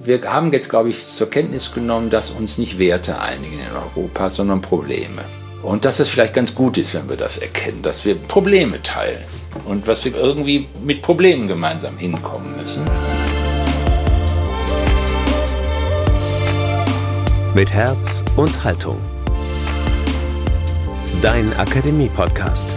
Wir haben jetzt, glaube ich, zur Kenntnis genommen, dass uns nicht Werte einigen in Europa, sondern Probleme. Und dass es vielleicht ganz gut ist, wenn wir das erkennen, dass wir Probleme teilen und was wir irgendwie mit Problemen gemeinsam hinkommen müssen. Mit Herz und Haltung. Dein Akademie-Podcast.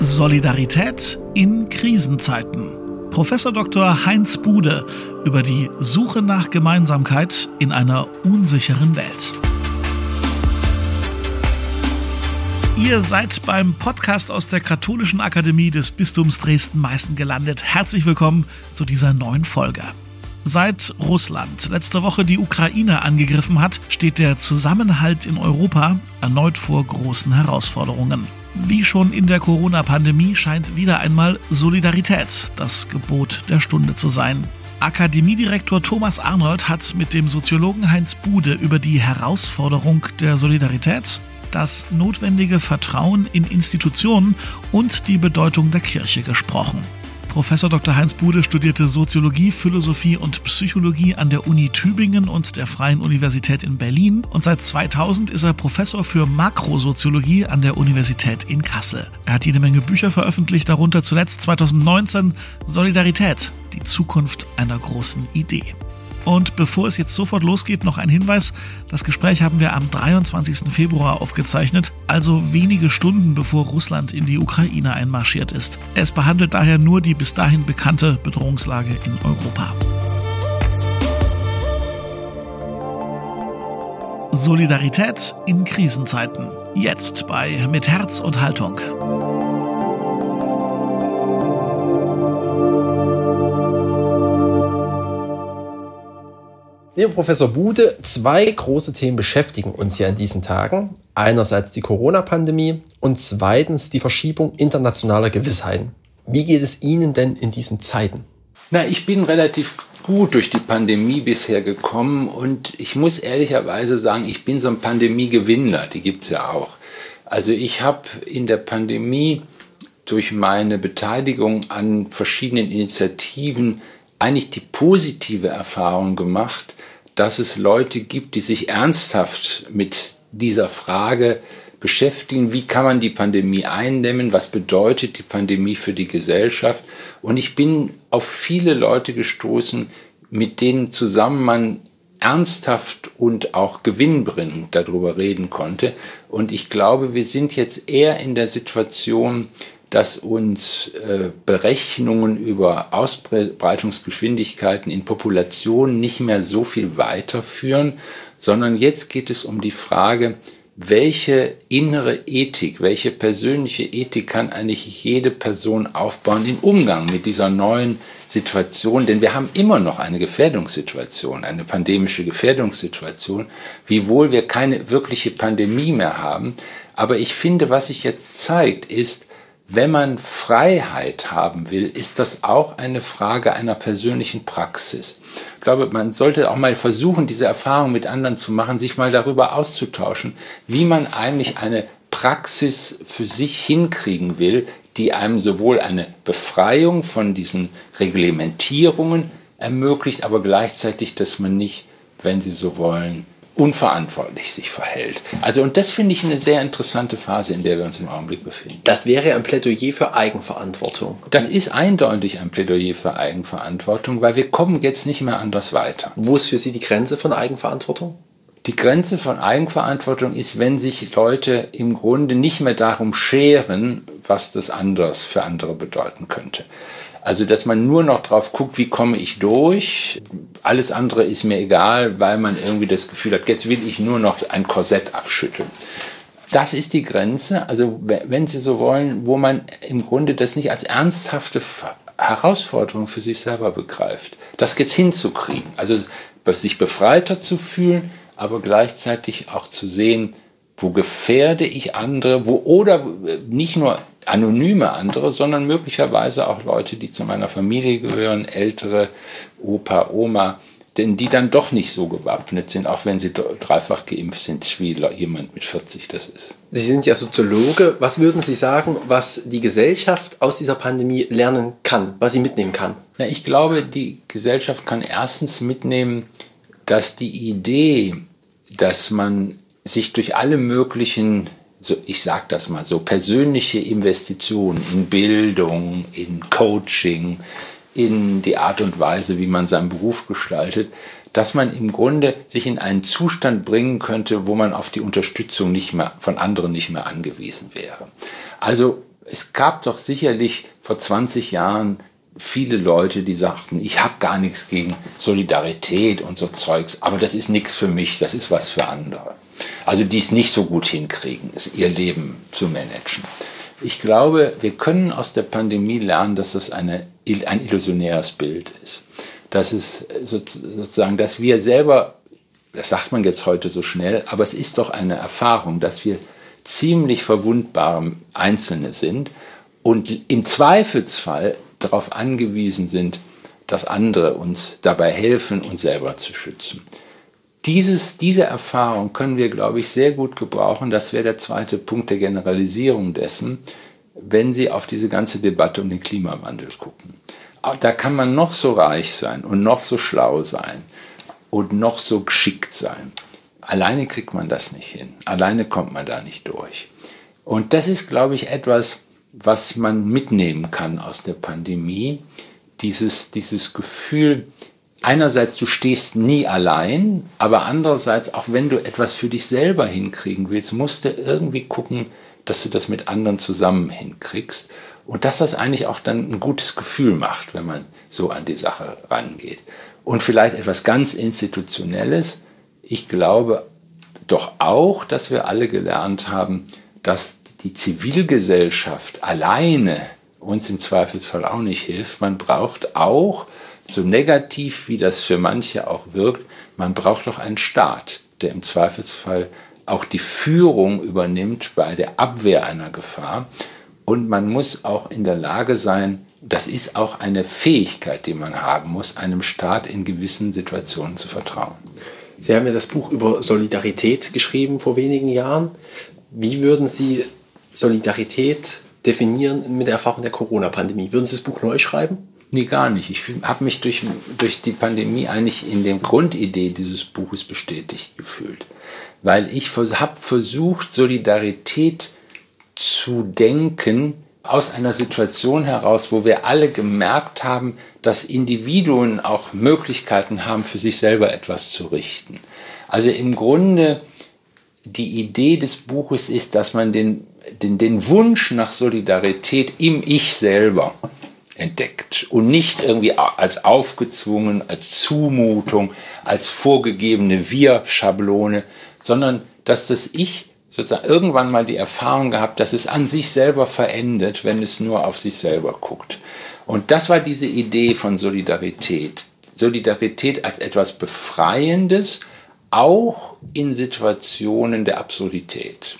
Solidarität in Krisenzeiten. Professor Dr. Heinz Bude über die Suche nach Gemeinsamkeit in einer unsicheren Welt. Ihr seid beim Podcast aus der Katholischen Akademie des Bistums Dresden-Meißen gelandet. Herzlich willkommen zu dieser neuen Folge. Seit Russland letzte Woche die Ukraine angegriffen hat, steht der Zusammenhalt in Europa erneut vor großen Herausforderungen. Wie schon in der Corona-Pandemie scheint wieder einmal Solidarität das Gebot der Stunde zu sein. Akademiedirektor Thomas Arnold hat mit dem Soziologen Heinz Bude über die Herausforderung der Solidarität, das notwendige Vertrauen in Institutionen und die Bedeutung der Kirche gesprochen. Professor Dr. Heinz Bude studierte Soziologie, Philosophie und Psychologie an der Uni Tübingen und der Freien Universität in Berlin und seit 2000 ist er Professor für Makrosoziologie an der Universität in Kassel. Er hat jede Menge Bücher veröffentlicht, darunter zuletzt 2019 Solidarität, die Zukunft einer großen Idee. Und bevor es jetzt sofort losgeht, noch ein Hinweis. Das Gespräch haben wir am 23. Februar aufgezeichnet, also wenige Stunden bevor Russland in die Ukraine einmarschiert ist. Es behandelt daher nur die bis dahin bekannte Bedrohungslage in Europa. Solidarität in Krisenzeiten. Jetzt bei Mit Herz und Haltung. Lieber Professor Bude, zwei große Themen beschäftigen uns ja in diesen Tagen. Einerseits die Corona-Pandemie und zweitens die Verschiebung internationaler Gewissheiten. Wie geht es Ihnen denn in diesen Zeiten? Na, ich bin relativ gut durch die Pandemie bisher gekommen und ich muss ehrlicherweise sagen, ich bin so ein Pandemie-Gewinner, die gibt es ja auch. Also ich habe in der Pandemie durch meine Beteiligung an verschiedenen Initiativen eigentlich die positive Erfahrung gemacht, dass es Leute gibt, die sich ernsthaft mit dieser Frage beschäftigen, wie kann man die Pandemie eindämmen, was bedeutet die Pandemie für die Gesellschaft. Und ich bin auf viele Leute gestoßen, mit denen zusammen man ernsthaft und auch gewinnbringend darüber reden konnte. Und ich glaube, wir sind jetzt eher in der Situation, dass uns äh, Berechnungen über Ausbreitungsgeschwindigkeiten in Populationen nicht mehr so viel weiterführen, sondern jetzt geht es um die Frage, welche innere Ethik, welche persönliche Ethik kann eigentlich jede Person aufbauen im Umgang mit dieser neuen Situation? Denn wir haben immer noch eine Gefährdungssituation, eine pandemische Gefährdungssituation, wiewohl wir keine wirkliche Pandemie mehr haben. Aber ich finde, was sich jetzt zeigt, ist, wenn man Freiheit haben will, ist das auch eine Frage einer persönlichen Praxis. Ich glaube, man sollte auch mal versuchen, diese Erfahrung mit anderen zu machen, sich mal darüber auszutauschen, wie man eigentlich eine Praxis für sich hinkriegen will, die einem sowohl eine Befreiung von diesen Reglementierungen ermöglicht, aber gleichzeitig, dass man nicht, wenn Sie so wollen, unverantwortlich sich verhält. Also und das finde ich eine sehr interessante Phase, in der wir uns im Augenblick befinden. Das wäre ein Plädoyer für Eigenverantwortung. Das ist eindeutig ein Plädoyer für Eigenverantwortung, weil wir kommen jetzt nicht mehr anders weiter. Wo ist für Sie die Grenze von Eigenverantwortung? Die Grenze von Eigenverantwortung ist, wenn sich Leute im Grunde nicht mehr darum scheren, was das anders für andere bedeuten könnte. Also, dass man nur noch drauf guckt, wie komme ich durch. Alles andere ist mir egal, weil man irgendwie das Gefühl hat, jetzt will ich nur noch ein Korsett abschütteln. Das ist die Grenze, also wenn Sie so wollen, wo man im Grunde das nicht als ernsthafte Herausforderung für sich selber begreift, das jetzt hinzukriegen. Also sich befreiter zu fühlen, aber gleichzeitig auch zu sehen, wo gefährde ich andere, wo oder nicht nur anonyme andere, sondern möglicherweise auch Leute, die zu meiner Familie gehören, ältere Opa, Oma, denn die dann doch nicht so gewappnet sind, auch wenn sie dreifach geimpft sind, wie jemand mit 40 das ist. Sie sind ja Soziologe. Was würden Sie sagen, was die Gesellschaft aus dieser Pandemie lernen kann, was sie mitnehmen kann? Ja, ich glaube, die Gesellschaft kann erstens mitnehmen, dass die Idee, dass man sich durch alle möglichen so, ich sage das mal so, persönliche Investitionen in Bildung, in Coaching, in die Art und Weise, wie man seinen Beruf gestaltet, dass man im Grunde sich in einen Zustand bringen könnte, wo man auf die Unterstützung nicht mehr von anderen nicht mehr angewiesen wäre. Also es gab doch sicherlich vor 20 Jahren viele Leute, die sagten, ich habe gar nichts gegen Solidarität und so Zeugs, aber das ist nichts für mich, das ist was für andere. Also die es nicht so gut hinkriegen, ihr Leben zu managen. Ich glaube, wir können aus der Pandemie lernen, dass das eine, ein illusionäres Bild ist. Dass es sozusagen, dass wir selber, das sagt man jetzt heute so schnell, aber es ist doch eine Erfahrung, dass wir ziemlich verwundbare Einzelne sind und im Zweifelsfall darauf angewiesen sind, dass andere uns dabei helfen, uns selber zu schützen. Dieses, diese Erfahrung können wir, glaube ich, sehr gut gebrauchen. Das wäre der zweite Punkt der Generalisierung dessen, wenn Sie auf diese ganze Debatte um den Klimawandel gucken. Da kann man noch so reich sein und noch so schlau sein und noch so geschickt sein. Alleine kriegt man das nicht hin. Alleine kommt man da nicht durch. Und das ist, glaube ich, etwas, was man mitnehmen kann aus der Pandemie. Dieses, dieses Gefühl, einerseits, du stehst nie allein, aber andererseits, auch wenn du etwas für dich selber hinkriegen willst, musst du irgendwie gucken, dass du das mit anderen zusammen hinkriegst. Und dass das eigentlich auch dann ein gutes Gefühl macht, wenn man so an die Sache rangeht. Und vielleicht etwas ganz Institutionelles. Ich glaube doch auch, dass wir alle gelernt haben, dass die Zivilgesellschaft alleine uns im Zweifelsfall auch nicht hilft. Man braucht auch so negativ wie das für manche auch wirkt, man braucht doch einen Staat, der im Zweifelsfall auch die Führung übernimmt bei der Abwehr einer Gefahr. Und man muss auch in der Lage sein, das ist auch eine Fähigkeit, die man haben muss, einem Staat in gewissen Situationen zu vertrauen. Sie haben ja das Buch über Solidarität geschrieben vor wenigen Jahren. Wie würden Sie Solidarität definieren mit der Erfahrung der Corona-Pandemie? Würden Sie das Buch neu schreiben? Nee, gar nicht. Ich habe mich durch, durch die Pandemie eigentlich in der Grundidee dieses Buches bestätigt gefühlt. Weil ich habe versucht, Solidarität zu denken aus einer Situation heraus, wo wir alle gemerkt haben, dass Individuen auch Möglichkeiten haben, für sich selber etwas zu richten. Also im Grunde die Idee des Buches ist, dass man den, den, den Wunsch nach Solidarität im Ich selber entdeckt und nicht irgendwie als aufgezwungen, als Zumutung, als vorgegebene Wir-Schablone, sondern dass das Ich sozusagen irgendwann mal die Erfahrung gehabt, dass es an sich selber verendet, wenn es nur auf sich selber guckt. Und das war diese Idee von Solidarität. Solidarität als etwas Befreiendes, auch in Situationen der Absurdität.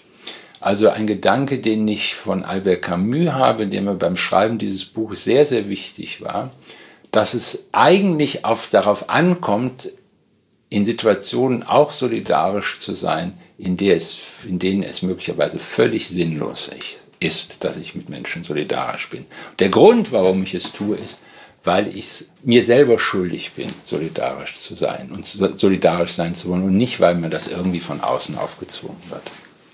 Also ein Gedanke, den ich von Albert Camus habe, der mir beim Schreiben dieses Buches sehr, sehr wichtig war, dass es eigentlich auf, darauf ankommt, in Situationen auch solidarisch zu sein, in, der es, in denen es möglicherweise völlig sinnlos ist, dass ich mit Menschen solidarisch bin. Der Grund, warum ich es tue, ist, weil ich mir selber schuldig bin, solidarisch zu sein und solidarisch sein zu wollen und nicht, weil mir das irgendwie von außen aufgezwungen wird.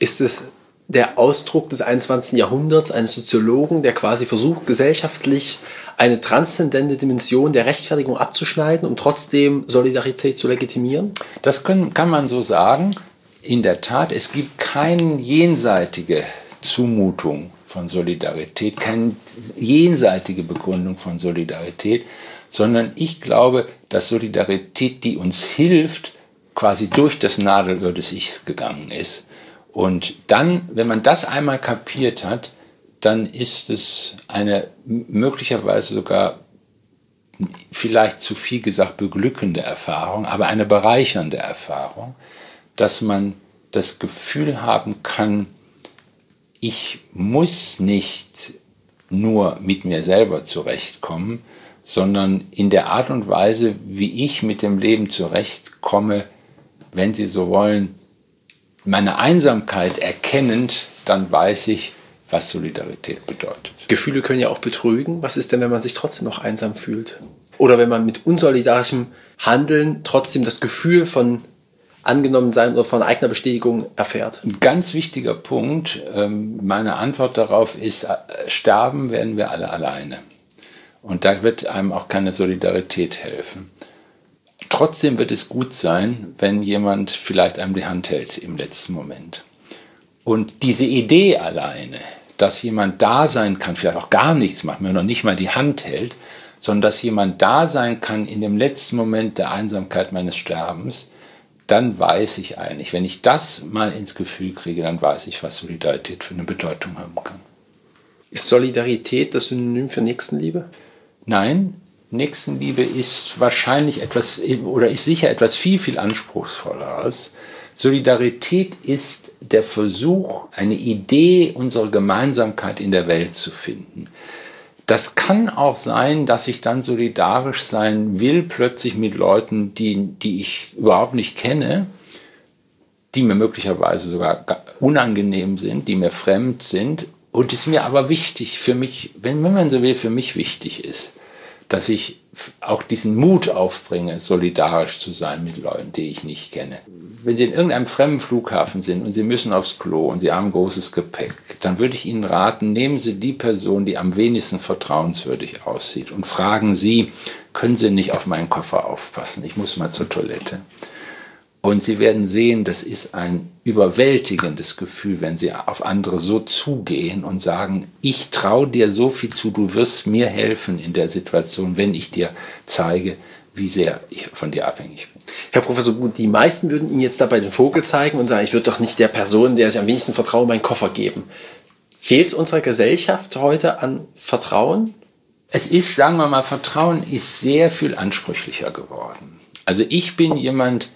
Ist es der Ausdruck des 21. Jahrhunderts eines Soziologen, der quasi versucht, gesellschaftlich eine transzendente Dimension der Rechtfertigung abzuschneiden, um trotzdem Solidarität zu legitimieren? Das können, kann man so sagen. In der Tat, es gibt keine jenseitige Zumutung von Solidarität, keine jenseitige Begründung von Solidarität, sondern ich glaube, dass Solidarität, die uns hilft, quasi durch das Nadelöhr des Ichs gegangen ist und dann, wenn man das einmal kapiert hat, dann ist es eine möglicherweise sogar vielleicht zu viel gesagt beglückende Erfahrung, aber eine bereichernde Erfahrung, dass man das Gefühl haben kann, ich muss nicht nur mit mir selber zurechtkommen, sondern in der Art und Weise, wie ich mit dem Leben zurechtkomme, wenn Sie so wollen, meine Einsamkeit erkennend, dann weiß ich, was Solidarität bedeutet. Gefühle können ja auch betrügen. Was ist denn, wenn man sich trotzdem noch einsam fühlt? Oder wenn man mit unsolidarischem Handeln trotzdem das Gefühl von angenommen sein oder von eigener Bestätigung erfährt? Ein ganz wichtiger Punkt. Ähm, meine Antwort darauf ist, äh, sterben werden wir alle alleine. Und da wird einem auch keine Solidarität helfen. Trotzdem wird es gut sein, wenn jemand vielleicht einem die Hand hält im letzten Moment. Und diese Idee alleine, dass jemand da sein kann, vielleicht auch gar nichts macht, mir noch nicht mal die Hand hält, sondern dass jemand da sein kann in dem letzten Moment der Einsamkeit meines Sterbens, dann weiß ich eigentlich, wenn ich das mal ins Gefühl kriege, dann weiß ich, was Solidarität für eine Bedeutung haben kann. Ist Solidarität das Synonym für Nächstenliebe? Nein, Nächstenliebe ist wahrscheinlich etwas oder ist sicher etwas viel, viel anspruchsvolleres. Solidarität ist der Versuch, eine Idee unserer Gemeinsamkeit in der Welt zu finden. Das kann auch sein, dass ich dann solidarisch sein will, plötzlich mit Leuten, die, die ich überhaupt nicht kenne, die mir möglicherweise sogar unangenehm sind, die mir fremd sind und es mir aber wichtig für mich, wenn, wenn man so will, für mich wichtig ist dass ich auch diesen Mut aufbringe, solidarisch zu sein mit Leuten, die ich nicht kenne. Wenn Sie in irgendeinem fremden Flughafen sind und Sie müssen aufs Klo und Sie haben großes Gepäck, dann würde ich Ihnen raten, nehmen Sie die Person, die am wenigsten vertrauenswürdig aussieht und fragen Sie, können Sie nicht auf meinen Koffer aufpassen? Ich muss mal zur Toilette. Und Sie werden sehen, das ist ein überwältigendes Gefühl, wenn Sie auf andere so zugehen und sagen, ich traue dir so viel zu, du wirst mir helfen in der Situation, wenn ich dir zeige, wie sehr ich von dir abhängig bin. Herr Professor Gut, die meisten würden Ihnen jetzt dabei den Vogel zeigen und sagen, ich würde doch nicht der Person, der ich am wenigsten vertraue, meinen Koffer geben. Fehlt es unserer Gesellschaft heute an Vertrauen? Es ist, sagen wir mal, Vertrauen ist sehr viel ansprüchlicher geworden. Also ich bin jemand,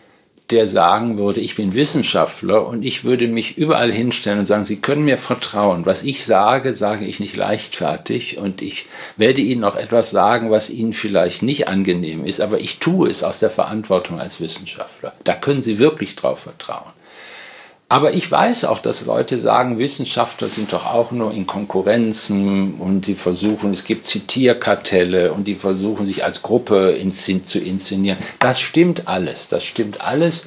der sagen würde, ich bin Wissenschaftler und ich würde mich überall hinstellen und sagen, Sie können mir vertrauen. Was ich sage, sage ich nicht leichtfertig und ich werde Ihnen auch etwas sagen, was Ihnen vielleicht nicht angenehm ist, aber ich tue es aus der Verantwortung als Wissenschaftler. Da können Sie wirklich drauf vertrauen. Aber ich weiß auch, dass Leute sagen, Wissenschaftler sind doch auch nur in Konkurrenzen und die versuchen, es gibt Zitierkartelle und die versuchen sich als Gruppe zu inszenieren. Das stimmt alles, das stimmt alles.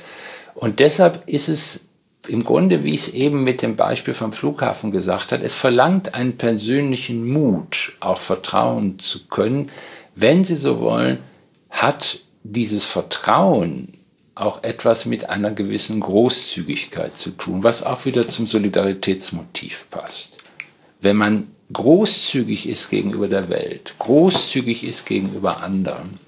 Und deshalb ist es im Grunde, wie ich es eben mit dem Beispiel vom Flughafen gesagt habe, es verlangt einen persönlichen Mut, auch vertrauen zu können. Wenn Sie so wollen, hat dieses Vertrauen auch etwas mit einer gewissen Großzügigkeit zu tun, was auch wieder zum Solidaritätsmotiv passt. Wenn man großzügig ist gegenüber der Welt, großzügig ist gegenüber anderen,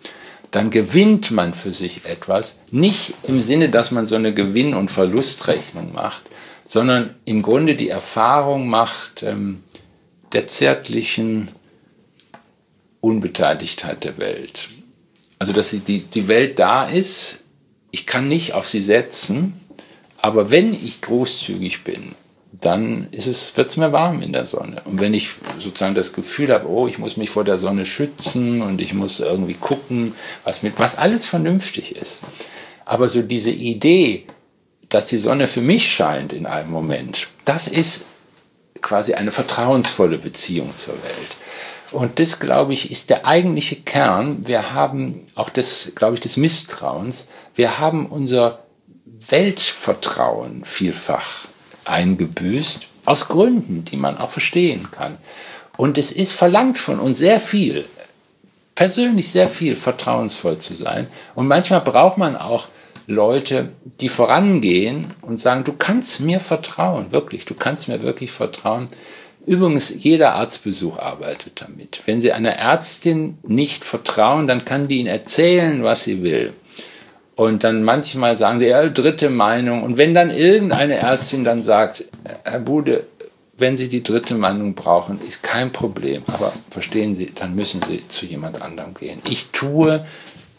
dann gewinnt man für sich etwas, nicht im Sinne, dass man so eine Gewinn- und Verlustrechnung macht, sondern im Grunde die Erfahrung macht ähm, der zärtlichen Unbeteiligtheit der Welt. Also dass die, die Welt da ist, ich kann nicht auf sie setzen, aber wenn ich großzügig bin, dann wird es mir warm in der Sonne. Und wenn ich sozusagen das Gefühl habe, oh, ich muss mich vor der Sonne schützen und ich muss irgendwie gucken, was mit, was alles vernünftig ist. Aber so diese Idee, dass die Sonne für mich scheint in einem Moment, das ist quasi eine vertrauensvolle Beziehung zur Welt. Und das, glaube ich, ist der eigentliche Kern. Wir haben auch das, glaube ich, des Misstrauens. Wir haben unser Weltvertrauen vielfach eingebüßt, aus Gründen, die man auch verstehen kann. Und es ist verlangt von uns sehr viel, persönlich sehr viel, vertrauensvoll zu sein. Und manchmal braucht man auch Leute, die vorangehen und sagen, du kannst mir vertrauen, wirklich, du kannst mir wirklich vertrauen. Übrigens, jeder Arztbesuch arbeitet damit. Wenn Sie einer Ärztin nicht vertrauen, dann kann die Ihnen erzählen, was sie will. Und dann manchmal sagen sie, ja, dritte Meinung. Und wenn dann irgendeine Ärztin dann sagt, Herr Bude, wenn Sie die dritte Meinung brauchen, ist kein Problem. Aber verstehen Sie, dann müssen Sie zu jemand anderem gehen. Ich tue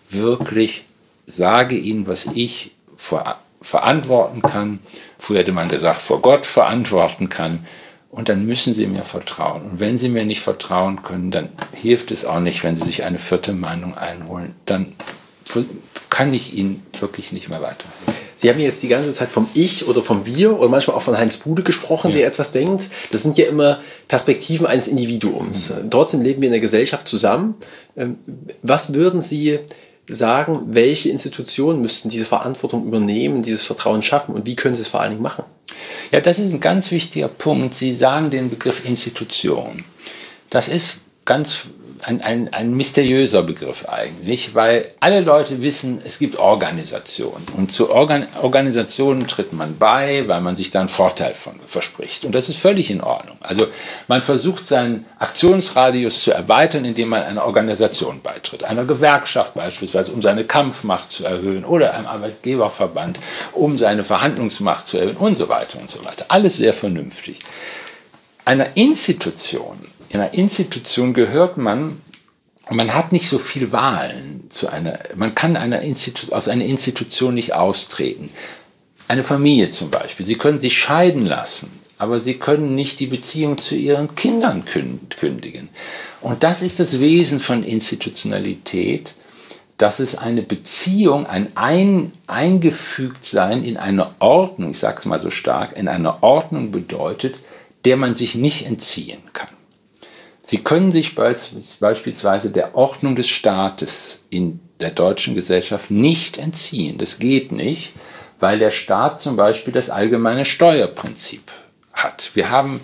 wirklich, sage Ihnen, was ich ver verantworten kann. Früher hätte man gesagt, vor Gott verantworten kann und dann müssen Sie mir vertrauen. Und wenn Sie mir nicht vertrauen können, dann hilft es auch nicht, wenn Sie sich eine vierte Meinung einholen. Dann kann ich Ihnen wirklich nicht mehr weiterhelfen. Sie haben jetzt die ganze Zeit vom Ich oder vom Wir oder manchmal auch von Heinz Bude gesprochen, ja. der etwas denkt. Das sind ja immer Perspektiven eines Individuums. Mhm. Trotzdem leben wir in der Gesellschaft zusammen. Ähm, was würden Sie sagen, welche Institutionen müssten diese Verantwortung übernehmen, dieses Vertrauen schaffen und wie können sie es vor allen Dingen machen? Ja, das ist ein ganz wichtiger Punkt. Sie sagen den Begriff Institution. Das ist ganz ein, ein, ein mysteriöser Begriff eigentlich, weil alle Leute wissen, es gibt Organisationen. Und zu Organ Organisationen tritt man bei, weil man sich da einen Vorteil von verspricht. Und das ist völlig in Ordnung. Also man versucht seinen Aktionsradius zu erweitern, indem man einer Organisation beitritt. Einer Gewerkschaft beispielsweise, um seine Kampfmacht zu erhöhen oder einem Arbeitgeberverband, um seine Verhandlungsmacht zu erhöhen und so weiter und so weiter. Alles sehr vernünftig. Einer Institution in einer Institution gehört man, man hat nicht so viel Wahlen zu einer, man kann einer Institu aus einer Institution nicht austreten. Eine Familie zum Beispiel, sie können sich scheiden lassen, aber sie können nicht die Beziehung zu ihren Kindern kündigen. Und das ist das Wesen von Institutionalität, dass es eine Beziehung, ein, ein Eingefügtsein in eine Ordnung, ich sage es mal so stark, in eine Ordnung bedeutet, der man sich nicht entziehen kann. Sie können sich beispielsweise der Ordnung des Staates in der deutschen Gesellschaft nicht entziehen. Das geht nicht, weil der Staat zum Beispiel das allgemeine Steuerprinzip hat. Wir haben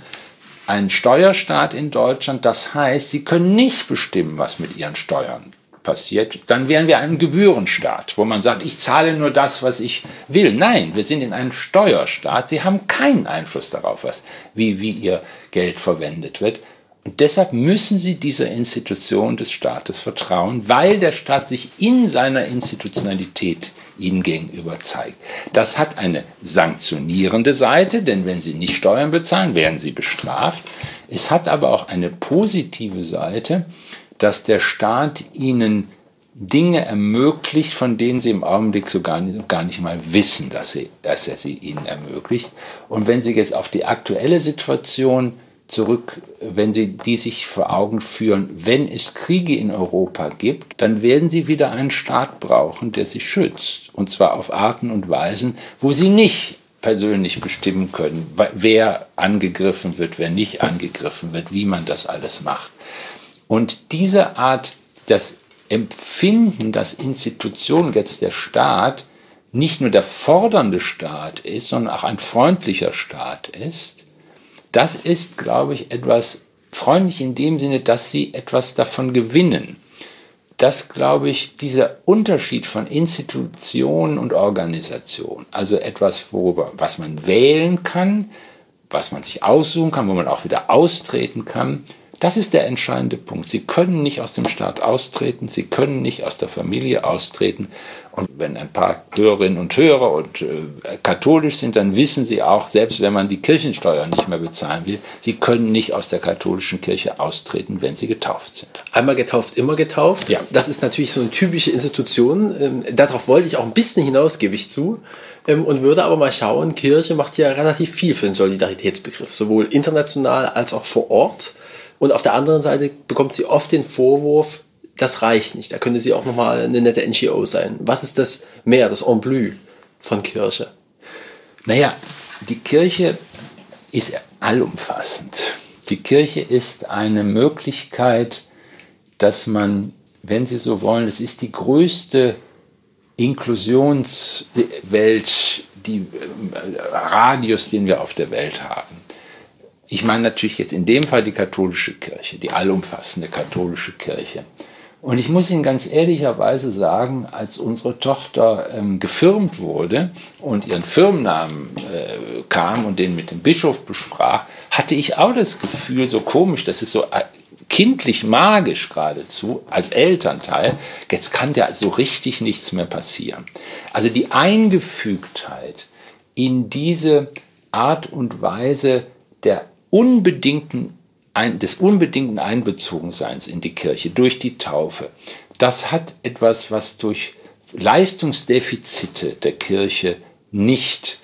einen Steuerstaat in Deutschland, das heißt, Sie können nicht bestimmen, was mit Ihren Steuern passiert. Dann wären wir ein Gebührenstaat, wo man sagt, ich zahle nur das, was ich will. Nein, wir sind in einem Steuerstaat. Sie haben keinen Einfluss darauf, was, wie, wie Ihr Geld verwendet wird. Und deshalb müssen sie dieser Institution des Staates vertrauen, weil der Staat sich in seiner Institutionalität ihnen gegenüber zeigt. Das hat eine sanktionierende Seite, denn wenn sie nicht Steuern bezahlen, werden sie bestraft. Es hat aber auch eine positive Seite, dass der Staat ihnen Dinge ermöglicht, von denen sie im Augenblick so gar nicht, gar nicht mal wissen, dass, sie, dass er sie ihnen ermöglicht. Und wenn Sie jetzt auf die aktuelle Situation zurück, wenn Sie die sich vor Augen führen, wenn es Kriege in Europa gibt, dann werden Sie wieder einen Staat brauchen, der sie schützt. Und zwar auf Arten und Weisen, wo Sie nicht persönlich bestimmen können, wer angegriffen wird, wer nicht angegriffen wird, wie man das alles macht. Und diese Art, das Empfinden, dass Institutionen, jetzt der Staat, nicht nur der fordernde Staat ist, sondern auch ein freundlicher Staat ist, das ist, glaube ich, etwas freundlich in dem Sinne, dass sie etwas davon gewinnen. Das, glaube ich, dieser Unterschied von Institution und Organisation, also etwas, worüber, was man wählen kann, was man sich aussuchen kann, wo man auch wieder austreten kann, das ist der entscheidende Punkt. Sie können nicht aus dem Staat austreten, Sie können nicht aus der Familie austreten. Und wenn ein paar Hörerinnen und Hörer und äh, katholisch sind, dann wissen sie auch, selbst wenn man die Kirchensteuer nicht mehr bezahlen will, sie können nicht aus der katholischen Kirche austreten, wenn sie getauft sind. Einmal getauft, immer getauft. Ja. Das ist natürlich so eine typische Institution. Ähm, darauf wollte ich auch ein bisschen hinaus, gebe ich zu. Ähm, und würde aber mal schauen, Kirche macht ja relativ viel für den Solidaritätsbegriff, sowohl international als auch vor Ort. Und auf der anderen Seite bekommt sie oft den Vorwurf, das reicht nicht. Da könnte sie auch nochmal eine nette NGO sein. Was ist das mehr, das En bleu von Kirche? Naja, die Kirche ist allumfassend. Die Kirche ist eine Möglichkeit, dass man, wenn Sie so wollen, es ist die größte Inklusionswelt, die äh, Radius, den wir auf der Welt haben. Ich meine natürlich jetzt in dem Fall die katholische Kirche, die allumfassende katholische Kirche. Und ich muss Ihnen ganz ehrlicherweise sagen, als unsere Tochter ähm, gefirmt wurde und ihren Firmennamen äh, kam und den mit dem Bischof besprach, hatte ich auch das Gefühl, so komisch, das ist so äh, kindlich magisch geradezu, als Elternteil, jetzt kann ja so richtig nichts mehr passieren. Also die Eingefügtheit in diese Art und Weise der unbedingten, ein, des unbedingten Einbezogenseins in die Kirche durch die Taufe, das hat etwas, was durch Leistungsdefizite der Kirche nicht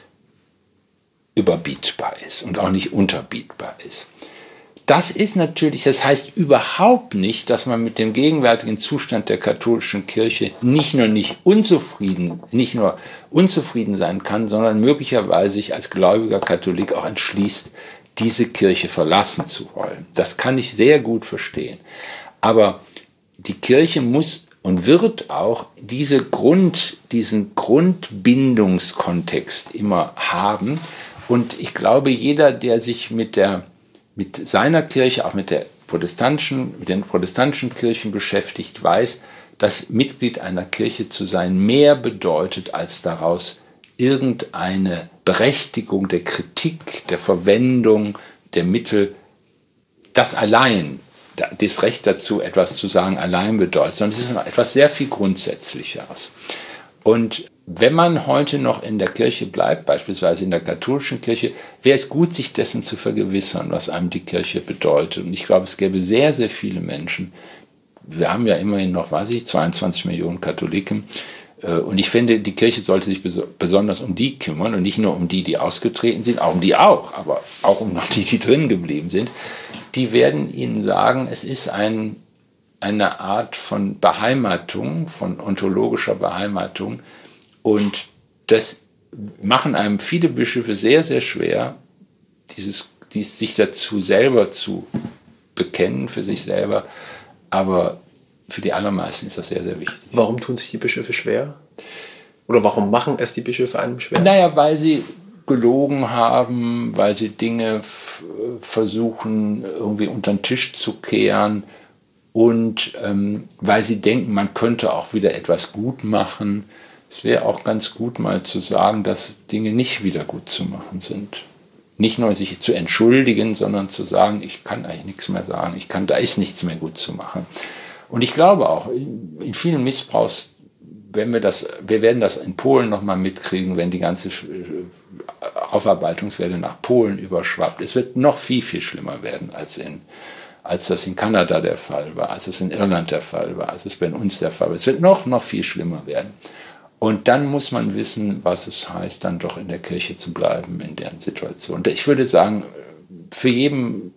überbietbar ist und auch nicht unterbietbar ist. Das ist natürlich, das heißt überhaupt nicht, dass man mit dem gegenwärtigen Zustand der katholischen Kirche nicht nur nicht unzufrieden, nicht nur unzufrieden sein kann, sondern möglicherweise sich als gläubiger Katholik auch entschließt, diese Kirche verlassen zu wollen. Das kann ich sehr gut verstehen. Aber die Kirche muss und wird auch diese Grund, diesen Grundbindungskontext immer haben. Und ich glaube, jeder, der sich mit der, mit seiner Kirche, auch mit der protestantischen, mit den protestantischen Kirchen beschäftigt, weiß, dass Mitglied einer Kirche zu sein mehr bedeutet, als daraus irgendeine Berechtigung der Kritik, der Verwendung der Mittel, das allein das Recht dazu, etwas zu sagen, allein bedeutet, sondern es ist etwas sehr viel Grundsätzlicheres. Und wenn man heute noch in der Kirche bleibt, beispielsweise in der katholischen Kirche, wäre es gut, sich dessen zu vergewissern, was einem die Kirche bedeutet. Und ich glaube, es gäbe sehr, sehr viele Menschen, wir haben ja immerhin noch, weiß ich, 22 Millionen Katholiken, und ich finde, die Kirche sollte sich besonders um die kümmern und nicht nur um die, die ausgetreten sind, auch um die auch, aber auch um die, die drin geblieben sind. Die werden Ihnen sagen, es ist ein, eine Art von Beheimatung, von ontologischer Beheimatung. Und das machen einem viele Bischöfe sehr, sehr schwer, dieses, dies, sich dazu selber zu bekennen, für sich selber. Aber für die allermeisten ist das sehr, sehr wichtig. Warum tun sich die Bischöfe schwer? Oder warum machen es die Bischöfe einem schwer? Naja, weil sie gelogen haben, weil sie Dinge versuchen irgendwie unter den Tisch zu kehren und ähm, weil sie denken, man könnte auch wieder etwas gut machen. Es wäre auch ganz gut mal zu sagen, dass Dinge nicht wieder gut zu machen sind. Nicht nur sich zu entschuldigen, sondern zu sagen, ich kann eigentlich nichts mehr sagen, ich kann, da ist nichts mehr gut zu machen. Und ich glaube auch, in vielen Missbrauchs, wenn wir das, wir werden das in Polen nochmal mitkriegen, wenn die ganze Aufarbeitungswelle nach Polen überschwappt. Es wird noch viel, viel schlimmer werden als in, als das in Kanada der Fall war, als es in Irland der Fall war, als es bei uns der Fall war. Es wird noch, noch viel schlimmer werden. Und dann muss man wissen, was es heißt, dann doch in der Kirche zu bleiben in deren Situation. Ich würde sagen, für jeden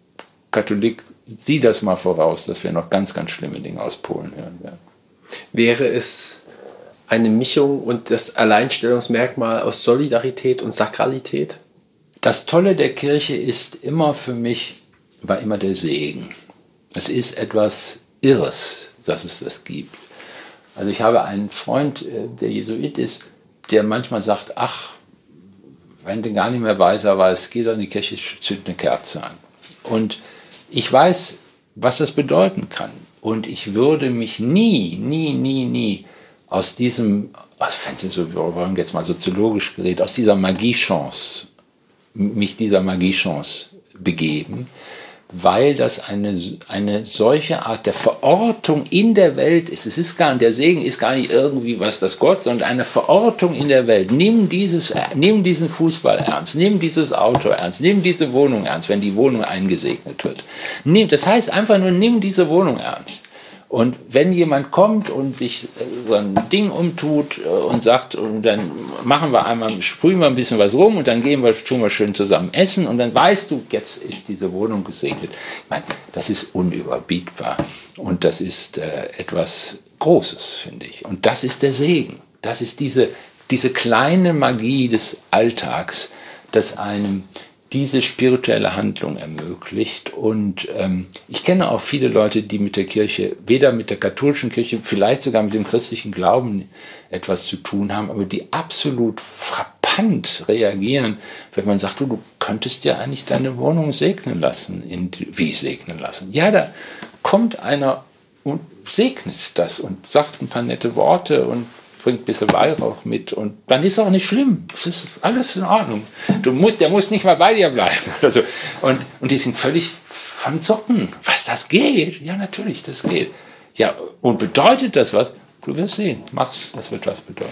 Katholik sieh das mal voraus, dass wir noch ganz, ganz schlimme Dinge aus Polen hören werden. Wäre es eine Mischung und das Alleinstellungsmerkmal aus Solidarität und Sakralität? Das Tolle der Kirche ist immer für mich, war immer der Segen. Es ist etwas Irres, dass es das gibt. Also ich habe einen Freund, äh, der Jesuit ist, der manchmal sagt, ach, wenn du gar nicht mehr weiter weißt, geh doch in die Kirche, zünd eine Kerze an. Und ich weiß, was das bedeuten kann. Und ich würde mich nie, nie, nie, nie aus diesem, wenn Sie so wollen, jetzt mal soziologisch geredet, aus dieser Magiechance, mich dieser Magiechance begeben, weil das eine, eine solche Art der Verortung in der Welt ist. Es ist gar nicht, der Segen ist gar nicht irgendwie was das Gott, sondern eine Verortung in der Welt. Nimm dieses, nimm diesen Fußball ernst, nimm dieses Auto ernst, nimm diese Wohnung ernst, wenn die Wohnung eingesegnet wird. Nimm, das heißt einfach nur, nimm diese Wohnung ernst. Und wenn jemand kommt und sich äh, so ein Ding umtut äh, und sagt, und dann machen wir einmal, sprühen wir ein bisschen was rum und dann gehen wir, tun wir schön zusammen essen und dann weißt du, jetzt ist diese Wohnung gesegnet. Ich meine, das ist unüberbietbar und das ist äh, etwas Großes, finde ich. Und das ist der Segen. Das ist diese, diese kleine Magie des Alltags, das einem diese spirituelle Handlung ermöglicht. Und ähm, ich kenne auch viele Leute, die mit der Kirche, weder mit der katholischen Kirche, vielleicht sogar mit dem christlichen Glauben etwas zu tun haben, aber die absolut frappant reagieren, wenn man sagt, du, du könntest ja eigentlich deine Wohnung segnen lassen. In, wie segnen lassen? Ja, da kommt einer und segnet das und sagt ein paar nette Worte und bringt ein bisschen Weihrauch mit und dann ist auch nicht schlimm. Es ist alles in Ordnung. Du musst, der muss nicht mal bei dir bleiben. Also, und, und die sind völlig von Socken. Was das geht? Ja, natürlich, das geht. Ja, und bedeutet das was? Du wirst sehen. Mach's, das wird was bedeuten.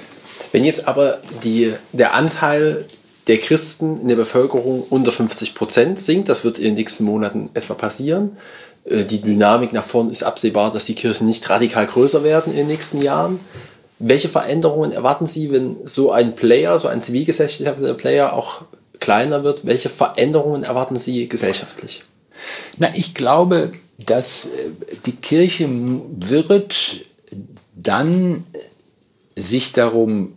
Wenn jetzt aber die, der Anteil der Christen in der Bevölkerung unter 50 Prozent sinkt, das wird in den nächsten Monaten etwa passieren. Äh, die Dynamik nach vorn ist absehbar, dass die Kirchen nicht radikal größer werden in den nächsten Jahren. Welche Veränderungen erwarten Sie, wenn so ein Player, so ein zivilgesellschaftlicher Player auch kleiner wird. Welche Veränderungen erwarten Sie gesellschaftlich? Na, ich glaube, dass äh, die Kirche wird dann sich darum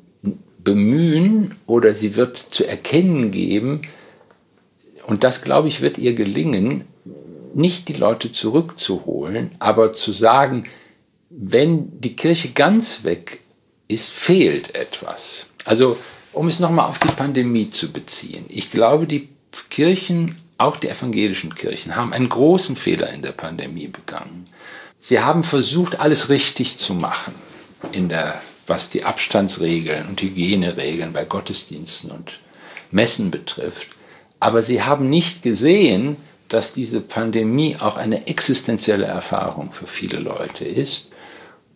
bemühen oder sie wird zu erkennen geben, und das, glaube ich, wird ihr gelingen, nicht die Leute zurückzuholen, aber zu sagen, wenn die Kirche ganz weg ist, fehlt etwas. Also, um es nochmal auf die Pandemie zu beziehen. Ich glaube, die Kirchen, auch die evangelischen Kirchen, haben einen großen Fehler in der Pandemie begangen. Sie haben versucht, alles richtig zu machen, in der, was die Abstandsregeln und Hygieneregeln bei Gottesdiensten und Messen betrifft. Aber sie haben nicht gesehen, dass diese Pandemie auch eine existenzielle Erfahrung für viele Leute ist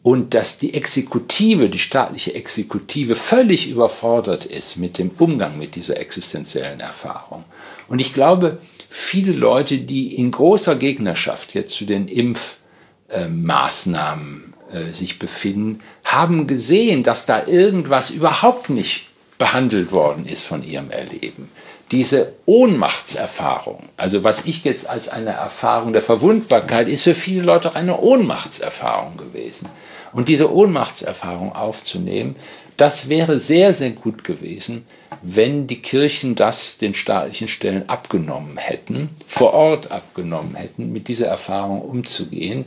und dass die Exekutive, die staatliche Exekutive völlig überfordert ist mit dem Umgang mit dieser existenziellen Erfahrung. Und ich glaube, viele Leute, die in großer Gegnerschaft jetzt zu den Impfmaßnahmen äh, sich befinden, haben gesehen, dass da irgendwas überhaupt nicht behandelt worden ist von ihrem Erleben diese Ohnmachtserfahrung, also was ich jetzt als eine Erfahrung der Verwundbarkeit, ist für viele Leute auch eine Ohnmachtserfahrung gewesen. Und diese Ohnmachtserfahrung aufzunehmen, das wäre sehr, sehr gut gewesen, wenn die Kirchen das den staatlichen Stellen abgenommen hätten, vor Ort abgenommen hätten, mit dieser Erfahrung umzugehen.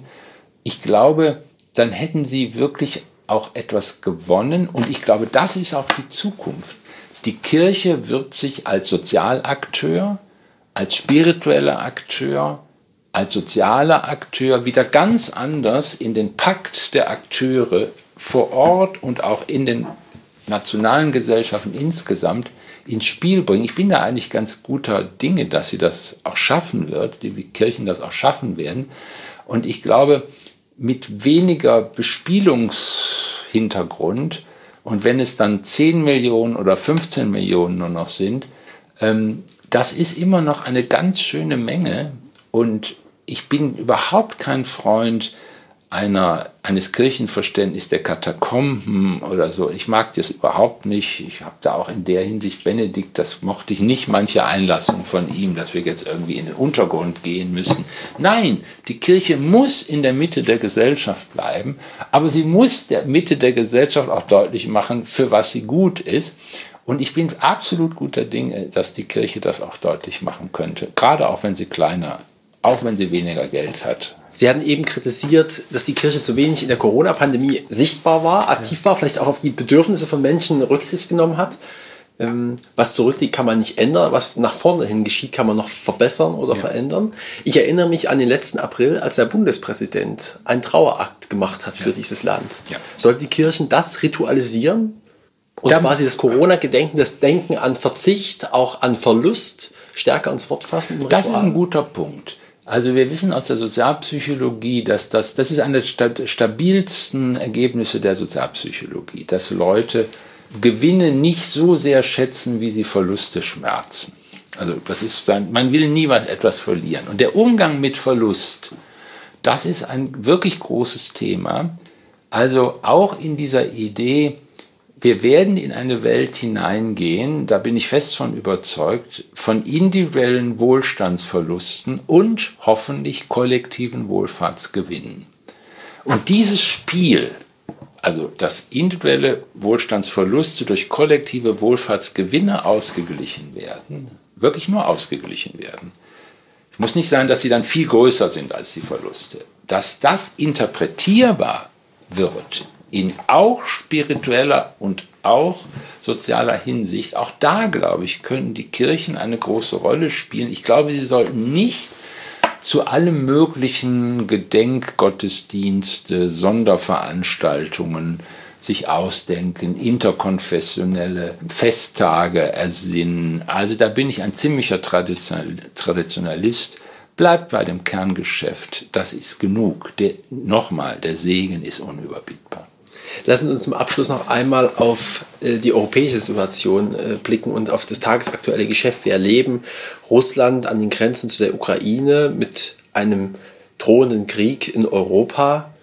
Ich glaube, dann hätten sie wirklich auch etwas gewonnen und ich glaube, das ist auch die Zukunft die Kirche wird sich als Sozialakteur, als spiritueller Akteur, als sozialer Akteur wieder ganz anders in den Pakt der Akteure vor Ort und auch in den nationalen Gesellschaften insgesamt ins Spiel bringen. Ich bin da eigentlich ganz guter Dinge, dass sie das auch schaffen wird, die Kirchen das auch schaffen werden. Und ich glaube, mit weniger Bespielungshintergrund und wenn es dann 10 Millionen oder 15 Millionen nur noch sind, ähm, das ist immer noch eine ganz schöne Menge. Und ich bin überhaupt kein Freund einer, eines Kirchenverständnisses der Katakomben oder so. Ich mag das überhaupt nicht. Ich habe da auch in der Hinsicht Benedikt, das mochte ich nicht, manche Einlassungen von ihm, dass wir jetzt irgendwie in den Untergrund gehen müssen. Nein, die Kirche muss in der Mitte der Gesellschaft bleiben, aber sie muss der Mitte der Gesellschaft auch deutlich machen, für was sie gut ist. Und ich bin absolut guter Dinge, dass die Kirche das auch deutlich machen könnte, gerade auch wenn sie kleiner, auch wenn sie weniger Geld hat. Sie hatten eben kritisiert, dass die Kirche zu wenig in der Corona-Pandemie sichtbar war, aktiv war, vielleicht auch auf die Bedürfnisse von Menschen Rücksicht genommen hat. Ähm, was zurückliegt, kann man nicht ändern. Was nach vorne hin geschieht, kann man noch verbessern oder ja. verändern. Ich erinnere mich an den letzten April, als der Bundespräsident einen Trauerakt gemacht hat für ja. dieses Land. Ja. Sollten die Kirchen das ritualisieren? Und Dann, quasi das Corona-Gedenken, das Denken an Verzicht, auch an Verlust stärker ins Wort fassen? das ist ein guter Punkt. Also wir wissen aus der Sozialpsychologie, dass das, das ist eine der stabilsten Ergebnisse der Sozialpsychologie, dass Leute Gewinne nicht so sehr schätzen, wie sie Verluste schmerzen. Also das ist, man will nie was etwas verlieren. Und der Umgang mit Verlust, das ist ein wirklich großes Thema. Also auch in dieser Idee, wir werden in eine Welt hineingehen, da bin ich fest von überzeugt, von individuellen Wohlstandsverlusten und hoffentlich kollektiven Wohlfahrtsgewinnen. Und dieses Spiel, also dass individuelle Wohlstandsverluste durch kollektive Wohlfahrtsgewinne ausgeglichen werden, wirklich nur ausgeglichen werden. Muss nicht sein, dass sie dann viel größer sind als die Verluste. Dass das interpretierbar wird in auch spiritueller und auch sozialer Hinsicht. Auch da, glaube ich, können die Kirchen eine große Rolle spielen. Ich glaube, sie sollten nicht zu allem möglichen Gedenkgottesdienste, Sonderveranstaltungen sich ausdenken, interkonfessionelle Festtage ersinnen. Also da bin ich ein ziemlicher Traditionalist. Bleibt bei dem Kerngeschäft, das ist genug. Der, nochmal, der Segen ist unüberbietbar. Lassen Sie uns zum Abschluss noch einmal auf äh, die europäische Situation äh, blicken und auf das tagesaktuelle Geschäft. Wir erleben Russland an den Grenzen zu der Ukraine mit einem drohenden Krieg in Europa.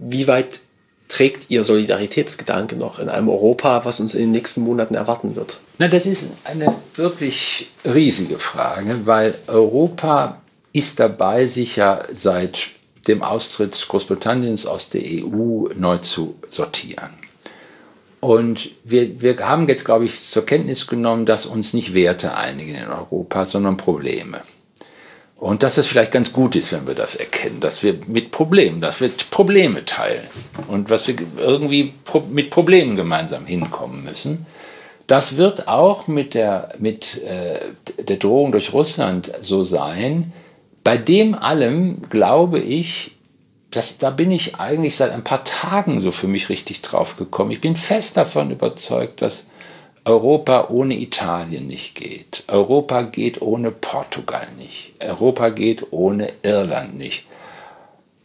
Wie weit trägt Ihr Solidaritätsgedanke noch in einem Europa, was uns in den nächsten Monaten erwarten wird? Na, das ist eine wirklich riesige Frage, weil Europa ist dabei, sich ja seit dem Austritt Großbritanniens aus der EU neu zu sortieren. Und wir, wir haben jetzt, glaube ich, zur Kenntnis genommen, dass uns nicht Werte einigen in Europa, sondern Probleme. Und dass es vielleicht ganz gut ist, wenn wir das erkennen, dass wir mit Problemen, dass wir Probleme teilen und was wir irgendwie mit Problemen gemeinsam hinkommen müssen. Das wird auch mit der, mit, äh, der Drohung durch Russland so sein. Bei dem allem glaube ich, das, da bin ich eigentlich seit ein paar Tagen so für mich richtig drauf gekommen. Ich bin fest davon überzeugt, dass Europa ohne Italien nicht geht. Europa geht ohne Portugal nicht. Europa geht ohne Irland nicht.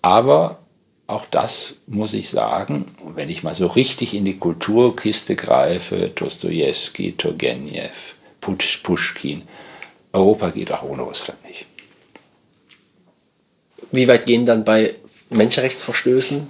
Aber auch das muss ich sagen, wenn ich mal so richtig in die Kulturkiste greife, Dostoevsky, Turgenev, Pushkin, Europa geht auch ohne Russland nicht. Wie weit gehen dann bei Menschenrechtsverstößen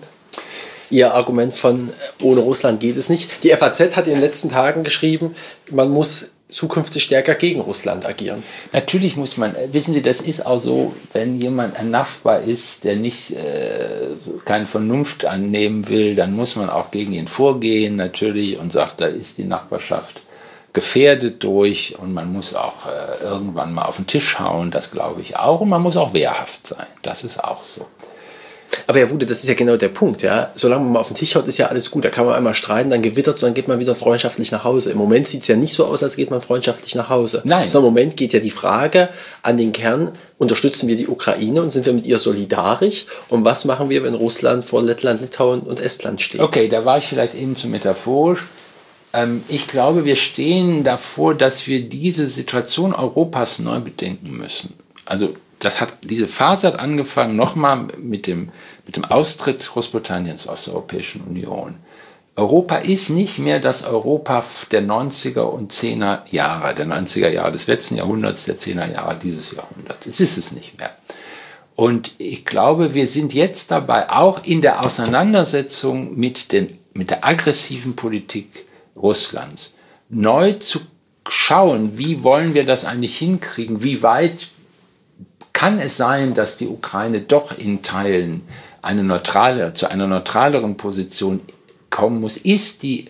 ihr Argument von äh, ohne Russland geht es nicht. Die FAZ hat in den letzten Tagen geschrieben, man muss zukünftig stärker gegen Russland agieren. Natürlich muss man, äh, wissen Sie, das ist auch so, wenn jemand ein Nachbar ist, der nicht äh, keine Vernunft annehmen will, dann muss man auch gegen ihn vorgehen natürlich und sagt, da ist die Nachbarschaft gefährdet durch und man muss auch äh, irgendwann mal auf den Tisch hauen, das glaube ich auch und man muss auch wehrhaft sein, das ist auch so. Aber ja, Bude, das ist ja genau der Punkt, ja. Solange man mal auf den Tisch haut, ist ja alles gut. Da kann man einmal streiten, dann gewittert, dann geht man wieder freundschaftlich nach Hause. Im Moment sieht es ja nicht so aus, als geht man freundschaftlich nach Hause. Nein. Sondern im Moment geht ja die Frage an den Kern, unterstützen wir die Ukraine und sind wir mit ihr solidarisch? Und was machen wir, wenn Russland vor Lettland, Litauen und Estland steht? Okay, da war ich vielleicht eben zu metaphorisch. Ähm, ich glaube, wir stehen davor, dass wir diese Situation Europas neu bedenken müssen. Also das hat, diese Phase hat angefangen nochmal mit dem, mit dem Austritt Großbritanniens aus der Europäischen Union. Europa ist nicht mehr das Europa der 90er und 10er Jahre, der 90er Jahre des letzten Jahrhunderts, der 10er Jahre dieses Jahrhunderts. Es ist es nicht mehr. Und ich glaube, wir sind jetzt dabei, auch in der Auseinandersetzung mit, den, mit der aggressiven Politik Russlands, neu zu schauen, wie wollen wir das eigentlich hinkriegen, wie weit kann es sein, dass die Ukraine doch in Teilen eine neutrale, zu einer neutraleren Position kommen muss? Ist die,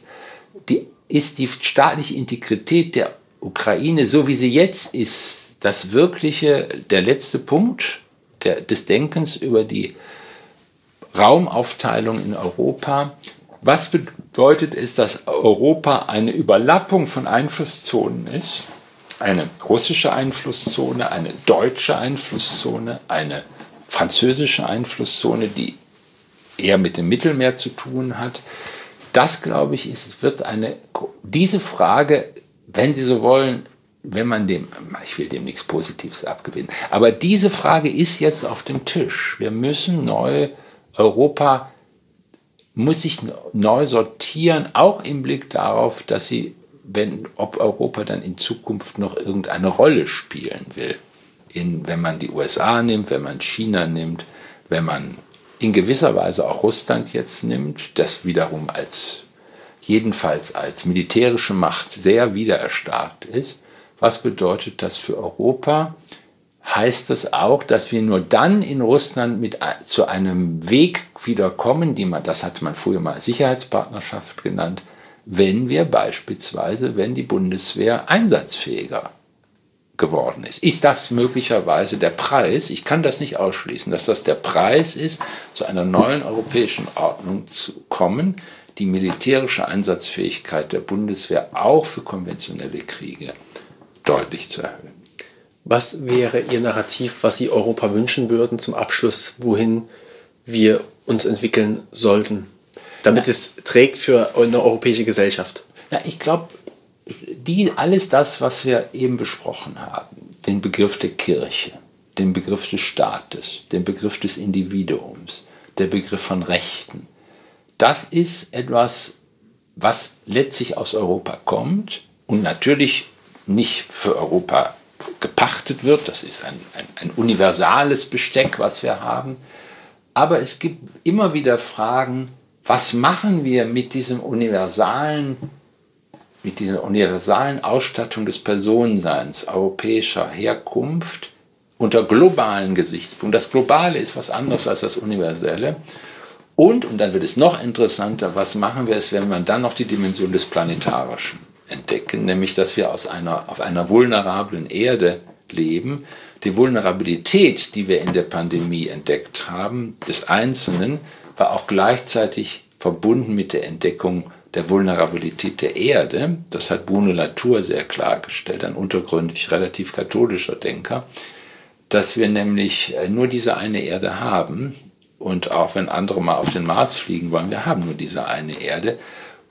die, ist die staatliche Integrität der Ukraine, so wie sie jetzt ist, das wirkliche, der letzte Punkt der, des Denkens über die Raumaufteilung in Europa? Was bedeutet es, dass Europa eine Überlappung von Einflusszonen ist? eine russische Einflusszone, eine deutsche Einflusszone, eine französische Einflusszone, die eher mit dem Mittelmeer zu tun hat. Das, glaube ich, ist, wird eine, diese Frage, wenn Sie so wollen, wenn man dem, ich will dem nichts Positives abgewinnen, aber diese Frage ist jetzt auf dem Tisch. Wir müssen neu, Europa muss sich neu sortieren, auch im Blick darauf, dass sie wenn, ob Europa dann in Zukunft noch irgendeine Rolle spielen will. In, wenn man die USA nimmt, wenn man China nimmt, wenn man in gewisser Weise auch Russland jetzt nimmt, das wiederum als jedenfalls als militärische Macht sehr wiedererstarkt ist. Was bedeutet das für Europa? Heißt das auch, dass wir nur dann in Russland mit zu einem Weg wiederkommen, die man, das hatte man früher mal Sicherheitspartnerschaft genannt, wenn wir beispielsweise, wenn die Bundeswehr einsatzfähiger geworden ist. Ist das möglicherweise der Preis? Ich kann das nicht ausschließen, dass das der Preis ist, zu einer neuen europäischen Ordnung zu kommen, die militärische Einsatzfähigkeit der Bundeswehr auch für konventionelle Kriege deutlich zu erhöhen. Was wäre Ihr Narrativ, was Sie Europa wünschen würden zum Abschluss, wohin wir uns entwickeln sollten? damit ja. es trägt für eine europäische Gesellschaft? Ja, ich glaube, alles das, was wir eben besprochen haben, den Begriff der Kirche, den Begriff des Staates, den Begriff des Individuums, der Begriff von Rechten, das ist etwas, was letztlich aus Europa kommt und natürlich nicht für Europa gepachtet wird. Das ist ein, ein, ein universales Besteck, was wir haben. Aber es gibt immer wieder Fragen, was machen wir mit diesem universalen mit dieser universalen Ausstattung des Personenseins europäischer Herkunft unter globalen Gesichtspunkten. Das Globale ist was anderes als das Universelle. Und, und dann wird es noch interessanter, was machen wir es, wenn wir dann noch die Dimension des Planetarischen entdecken, nämlich dass wir aus einer, auf einer vulnerablen Erde leben. Die Vulnerabilität, die wir in der Pandemie entdeckt haben, des Einzelnen, war auch gleichzeitig verbunden mit der Entdeckung der Vulnerabilität der Erde. Das hat Bruno Latour sehr klargestellt, ein untergründig relativ katholischer Denker, dass wir nämlich äh, nur diese eine Erde haben und auch wenn andere mal auf den Mars fliegen wollen, wir haben nur diese eine Erde.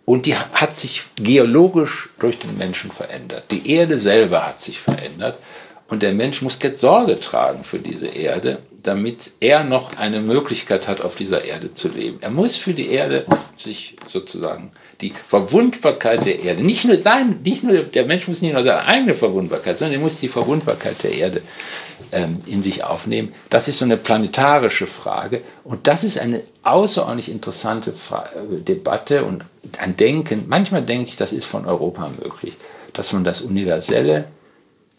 Und die hat sich geologisch durch den Menschen verändert. Die Erde selber hat sich verändert. Und der Mensch muss jetzt Sorge tragen für diese Erde, damit er noch eine Möglichkeit hat, auf dieser Erde zu leben. Er muss für die Erde sich sozusagen die Verwundbarkeit der Erde, nicht nur sein, nicht nur der Mensch muss nicht nur seine eigene Verwundbarkeit, sondern er muss die Verwundbarkeit der Erde ähm, in sich aufnehmen. Das ist so eine planetarische Frage und das ist eine außerordentlich interessante Fra Debatte und ein Denken. Manchmal denke ich, das ist von Europa möglich, dass man das Universelle,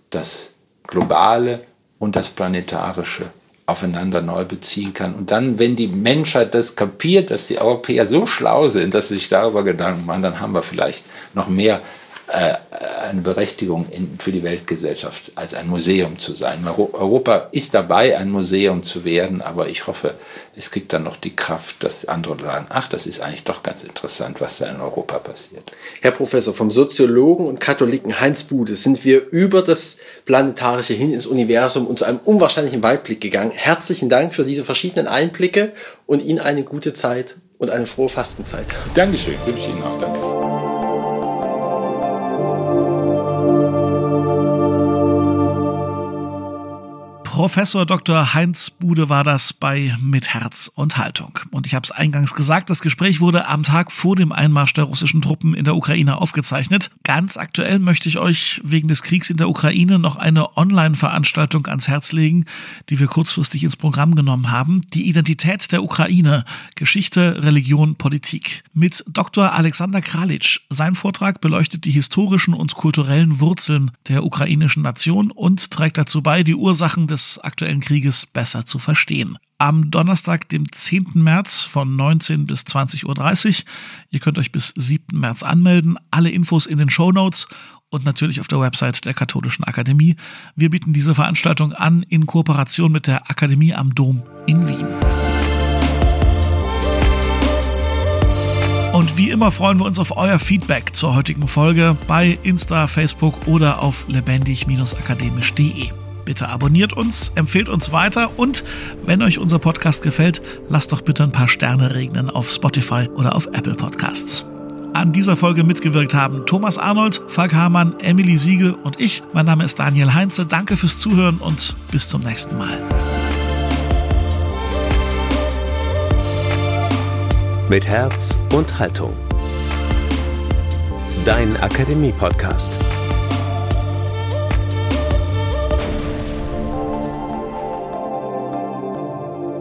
das Globale und das Planetarische aufeinander neu beziehen kann. Und dann, wenn die Menschheit das kapiert, dass die Europäer so schlau sind, dass sie sich darüber Gedanken machen, dann haben wir vielleicht noch mehr eine Berechtigung in, für die Weltgesellschaft als ein Museum zu sein. Europa ist dabei, ein Museum zu werden, aber ich hoffe, es kriegt dann noch die Kraft, dass andere sagen, ach, das ist eigentlich doch ganz interessant, was da in Europa passiert. Herr Professor, vom Soziologen und Katholiken Heinz Bude sind wir über das Planetarische hin ins Universum und zu einem unwahrscheinlichen Weitblick gegangen. Herzlichen Dank für diese verschiedenen Einblicke und Ihnen eine gute Zeit und eine frohe Fastenzeit. Dankeschön, wünsche ich Ihnen auch. Danke. Professor Dr. Heinz Bude war das bei Mit Herz und Haltung. Und ich habe es eingangs gesagt, das Gespräch wurde am Tag vor dem Einmarsch der russischen Truppen in der Ukraine aufgezeichnet. Ganz aktuell möchte ich euch wegen des Kriegs in der Ukraine noch eine Online-Veranstaltung ans Herz legen, die wir kurzfristig ins Programm genommen haben. Die Identität der Ukraine, Geschichte, Religion, Politik. Mit Dr. Alexander Kralitsch. Sein Vortrag beleuchtet die historischen und kulturellen Wurzeln der ukrainischen Nation und trägt dazu bei, die Ursachen des des aktuellen Krieges besser zu verstehen. Am Donnerstag, dem 10. März von 19 bis 20.30 Uhr. Ihr könnt euch bis 7. März anmelden. Alle Infos in den Show Notes und natürlich auf der Website der Katholischen Akademie. Wir bieten diese Veranstaltung an in Kooperation mit der Akademie am Dom in Wien. Und wie immer freuen wir uns auf euer Feedback zur heutigen Folge bei Insta, Facebook oder auf lebendig-akademisch.de. Bitte abonniert uns, empfehlt uns weiter und wenn euch unser Podcast gefällt, lasst doch bitte ein paar Sterne regnen auf Spotify oder auf Apple Podcasts. An dieser Folge mitgewirkt haben Thomas Arnold, Falk Hamann, Emily Siegel und ich. Mein Name ist Daniel Heinze. Danke fürs Zuhören und bis zum nächsten Mal. Mit Herz und Haltung. Dein Akademie-Podcast.